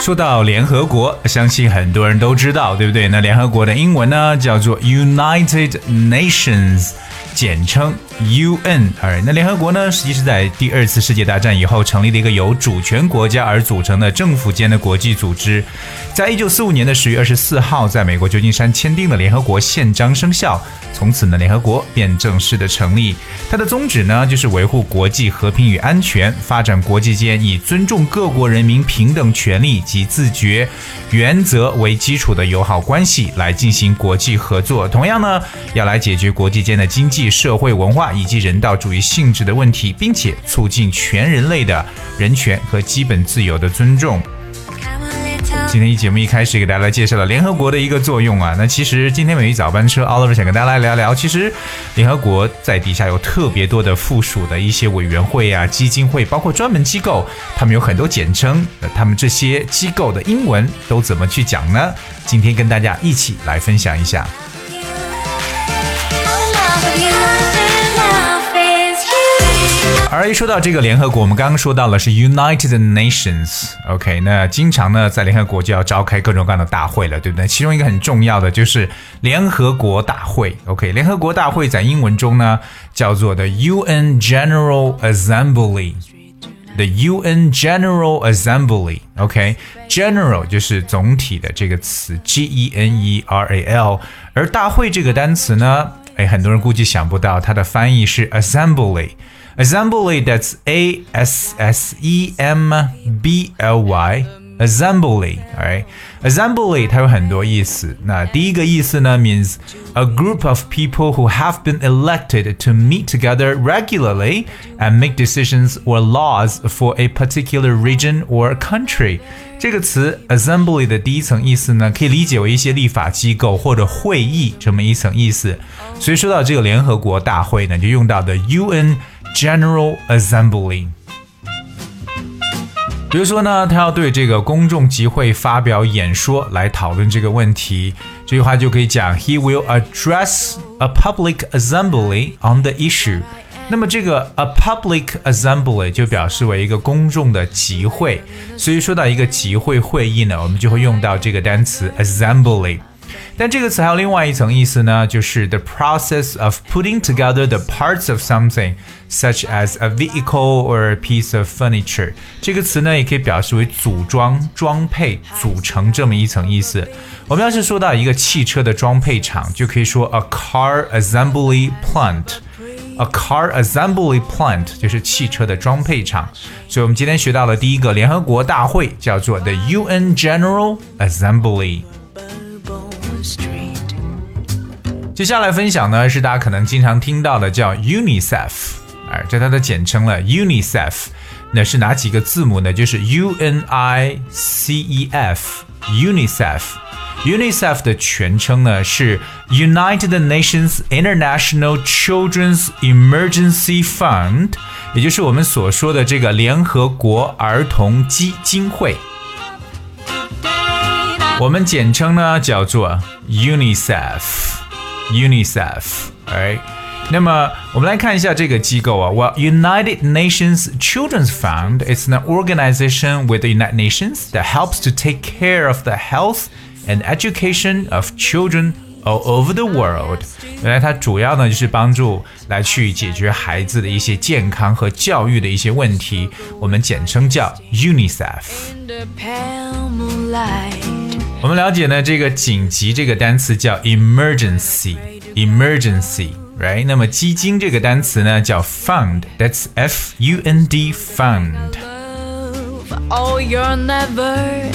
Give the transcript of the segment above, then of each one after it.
说到联合国，相信很多人都知道，对不对？那联合国的英文呢叫做 United Nations，简称 UN。而那联合国呢，实际是在第二次世界大战以后成立的一个由主权国家而组成的政府间的国际组织。在一九四五年的十月二十四号，在美国旧金山签订了联合国宪章生效，从此呢，联合国便正式的成立。它的宗旨呢，就是维护国际和平与安全，发展国际间以尊重各国人民平等权利及自觉原则为基础的友好关系来进行国际合作。同样呢，要来解决国际间的经济、社会、文化以及人道主义性质的问题，并且促进全人类的人权和基本自由的尊重。今天一节目一开始给大家来介绍了联合国的一个作用啊。那其实今天美语早班车 Oliver 想跟大家来聊聊，其实联合国在底下有特别多的附属的一些委员会啊、基金会，包括专门机构，他们有很多简称。那他们这些机构的英文都怎么去讲呢？今天跟大家一起来分享一下。而一说到这个联合国，我们刚刚说到了是 United Nations，OK，、那经常呢在联合国就要召开各种各样的大会了，对不对？其中一个很重要的就是联合国大会，OK，联合国大会在英文中呢叫做的 UN General Assembly。The UN General Assembly，OK，General、就是总体的这个词，G E N E R A L，而大会这个单词呢，哎，很多人估计想不到，它的翻译是 Assembly。Assembly that's A S S E M B L Y assembly，alright。Assembly 它有很多意思。那第一个意思呢，means a group of people who have been elected to meet together regularly and make decisions or laws for a particular region or country。这个词 assembly 的第一层意思呢，可以理解为一些立法机构或者会议这么一层意思。所以说到这个联合国大会呢，就用到的 UN General Assembly。比如说呢，他要对这个公众集会发表演说来讨论这个问题，这句话就可以讲 He will address a public assembly on the issue。那么这个 a public assembly 就表示为一个公众的集会，所以说到一个集会会议呢，我们就会用到这个单词 assembly。但这个词还有另外一层意思呢，就是 the process of putting together the parts of something, such as a vehicle or a piece of furniture。这个词呢，也可以表示为组装、装配、组成这么一层意思。我们要是说到一个汽车的装配厂，就可以说 a car assembly plant。A car assembly plant 就是汽车的装配厂，所以我们今天学到了第一个联合国大会叫做 the UN General Assembly。 接下来分享呢是大家可能经常听到的叫 UNICEF，哎，这它的简称了 UNICEF。那是哪几个字母呢？就是 U N I C E F UNICEF。UNICEF 的全称呢是 United Nations International Children's Emergency Fund，也就是我们所说的这个联合国儿童基金会。我们简称呢叫做 UNICEF。UNICEF，right？那么我们来看一下这个机构啊。Well, United Nations Children's Fund is an organization with the United Nations that helps to take care of the health and education of children all over the world。原来它主要呢就是帮助来去解决孩子的一些健康和教育的一些问题，我们简称叫 UNICEF。 我们了解呢，这个紧急这个单词叫 emergency，emergency，right？那么基金这个单词呢叫 fund，that's F U N D fund。Oh,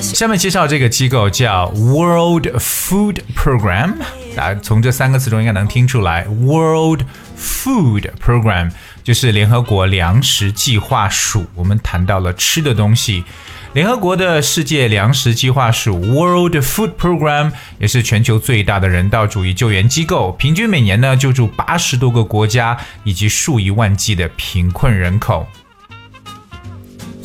下面介绍这个机构叫 World Food Program，大家从这三个词中应该能听出来，World Food Program 就是联合国粮食计划署。我们谈到了吃的东西。联合国的世界粮食计划署 （World Food Program） 也是全球最大的人道主义救援机构，平均每年呢救助八十多个国家以及数以万计的贫困人口。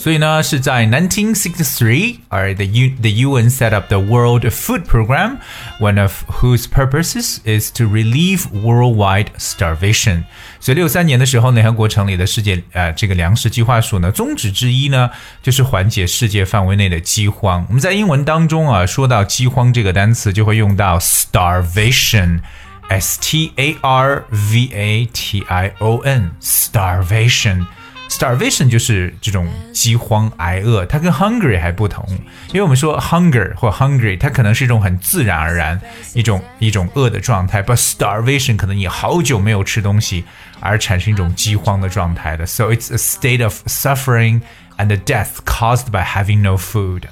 所以呢，是在1963，alright, the U the UN set up the World Food Program, one of whose purposes is to relieve worldwide starvation. 所以六三年的时候，联合国成立的世界呃这个粮食计划署呢，宗旨之一呢，就是缓解世界范围内的饥荒。我们在英文当中啊，说到饥荒这个单词，就会用到 starvation。S T A R V A T I O N starvation Starvation 就是这种饥荒挨饿，它跟 hungry 还不同，因为我们说 hunger 或 hungry，它可能是一种很自然而然一种一种饿的状态，but starvation 可能你好久没有吃东西而产生一种饥荒的状态的，so it's a state of suffering and death caused by having no food。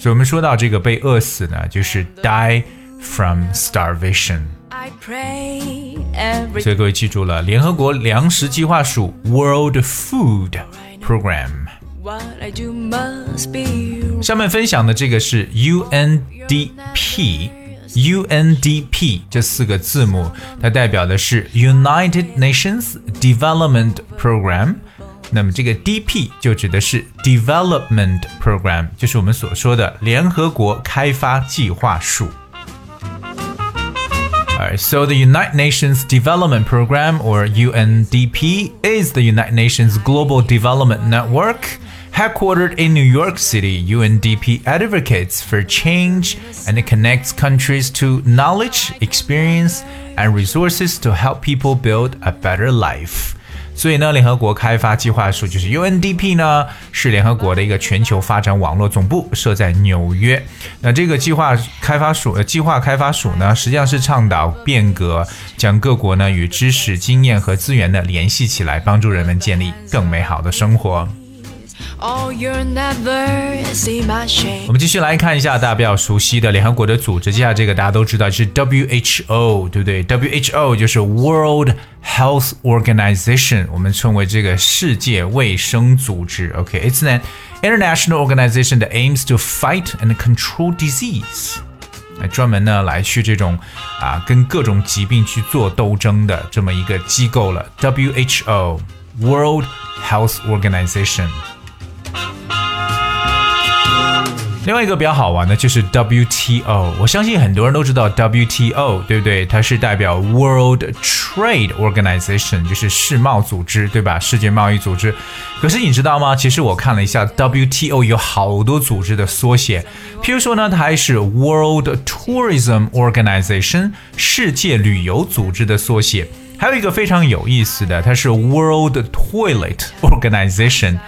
所以我们说到这个被饿死呢，就是 die from starvation。所以各位记住了，联合国粮食计划署 World Food Program。上面分享的这个是 UNDP。UNDP 这四个字母，它代表的是 United Nations Development Program。那么这个 DP 就指的是 Development Program，就是我们所说的联合国开发计划署。 Alright, so the United Nations Development Program, or UNDP, is the United Nations Global Development Network. Headquartered in New York City, UNDP advocates for change and it connects countries to knowledge, experience, and resources to help people build a better life. 所以呢，联合国开发计划署就是 UNDP 呢，是联合国的一个全球发展网络总部，设在纽约。那这个计划开发署呃，计划开发署呢，实际上是倡导变革，将各国呢与知识、经验和资源呢联系起来，帮助人们建立更美好的生活。我们继续来看一下大家比较熟悉的联合国的组织，接下来这个大家都知道是 WHO，对不对？WHO 就是 World Health Organization，我们称为这个世界卫生组织。OK，it's an international organization that aims to fight and control disease，来专门呢来去这种啊跟各种疾病去做斗争的这么一个机构了。WHO World Health Organization。 另外一个比较好玩的就是 WTO，我相信很多人都知道 WTO，对不对？它是代表 World Trade Organization，就是世贸组织，对吧？世界贸易组织。可是你知道吗？其实我看了一下 WTO 有好多组织的缩写，譬如说呢，它还是 World Tourism Organization，世界旅游组织的缩写。还有一个非常有意思的，它是 World Toilet Organization。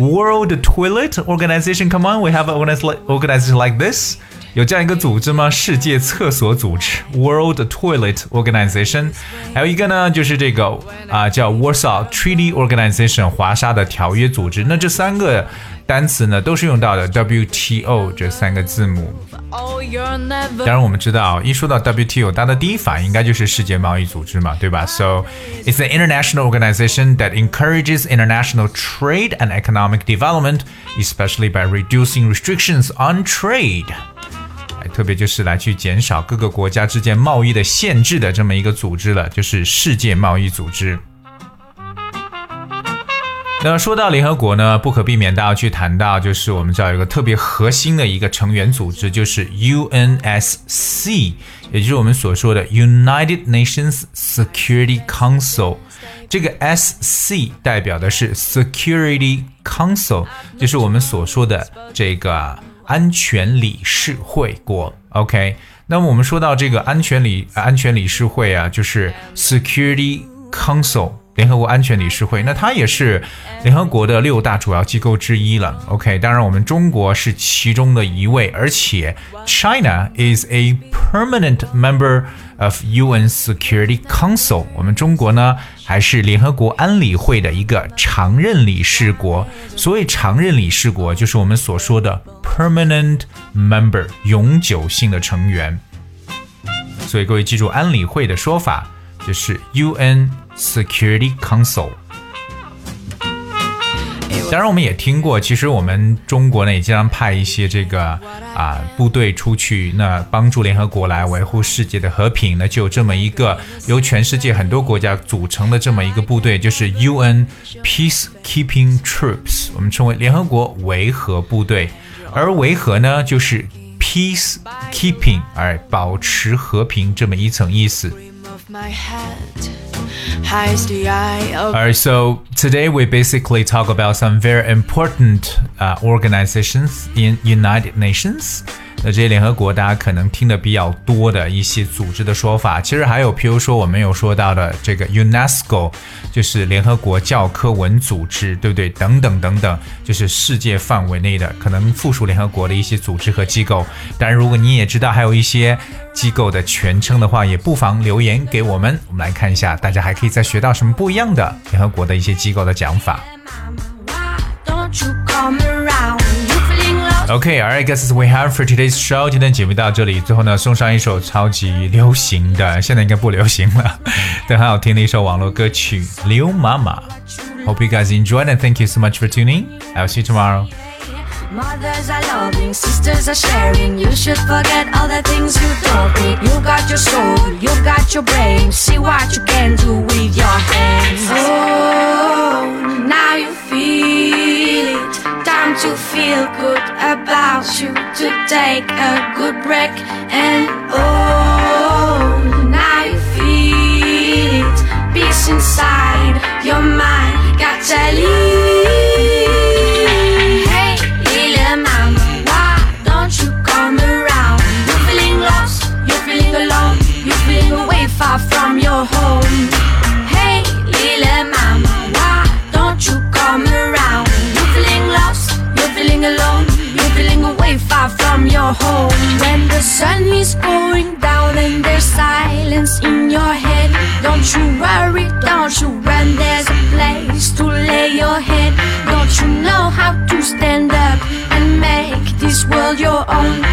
World Toilet Organization. Come on, we have an organization like this. 有这样一个组织吗？世界厕所组织 World Toilet Organization，还有一个呢，就是这个啊叫 Warsaw Treaty Organization 华沙的条约组织。那这三个单词呢，都是用到的 WTO 这三个字母。当然，我们知道一说到 WTO，大家的第一反应应该就是世界贸易组织嘛，对吧？So it's an international organization that encourages international trade and economic development, especially by reducing restrictions on trade. 特别就是来去减少各个国家之间贸易的限制的这么一个组织了，就是世界贸易组织。那说到联合国呢，不可避免大家去谈到，就是我们知道有个特别核心的一个成员组织，就是 UNSC，也就是我们所说的 United Nations Security Council。这个 SC 代表的是 Security Council，就是我们所说的这个。安全理事会国，OK。那么我们说到这个安全理安全理事会啊，就是 Security Council。联合国安全理事会，那它也是联合国的六大主要机构之一了。OK，当然我们中国是其中的一位，而且 China is a permanent member of UN Security Council。我们中国呢还是联合国安理会的一个常任理事国。所谓常任理事国，就是我们所说的 permanent member，永久性的成员。所以各位记住安理会的说法，就是 UN。Security Council。当然，我们也听过，其实我们中国呢也经常派一些这个啊部队出去，那帮助联合国来维护世界的和平。那就有这么一个由全世界很多国家组成的这么一个部队，就是 UN Peacekeeping Troops，我们称为联合国维和部队。而维和呢，就是 peacekeeping，而保持和平这么一层意思。Eye Alright, so today we basically talk about some very important uh, organizations in United Nations. 那这些联合国，大家可能听的比较多的一些组织的说法，其实还有，譬如说我们有说到的这个 UNESCO，就是联合国教科文组织，对不对？等等等等，就是世界范围内的可能附属联合国的一些组织和机构。当然，如果你也知道还有一些机构的全称的话，也不妨留言给我们，我们来看一下，大家还可以再学到什么不一样的联合国的一些机构的讲法。feeling lost? Okay, alright, guys, that's we have for today's show. 今天节目到这里，最后呢，送上一首超级流行的，现在应该不流行了，但很好听的一首网络歌曲《刘妈妈》。Hope you guys enjoyed and thank you so much for tuning. I'll see you tomorrow. Mothers are loving, sisters are sharing. You should forget all the things you don't think. You got your soul, you got your brain. See what you can do with your hands. Oh, now you feel it. Time to feel good you. To take a good break. And oh, now you feel it. Peace inside your mind. on.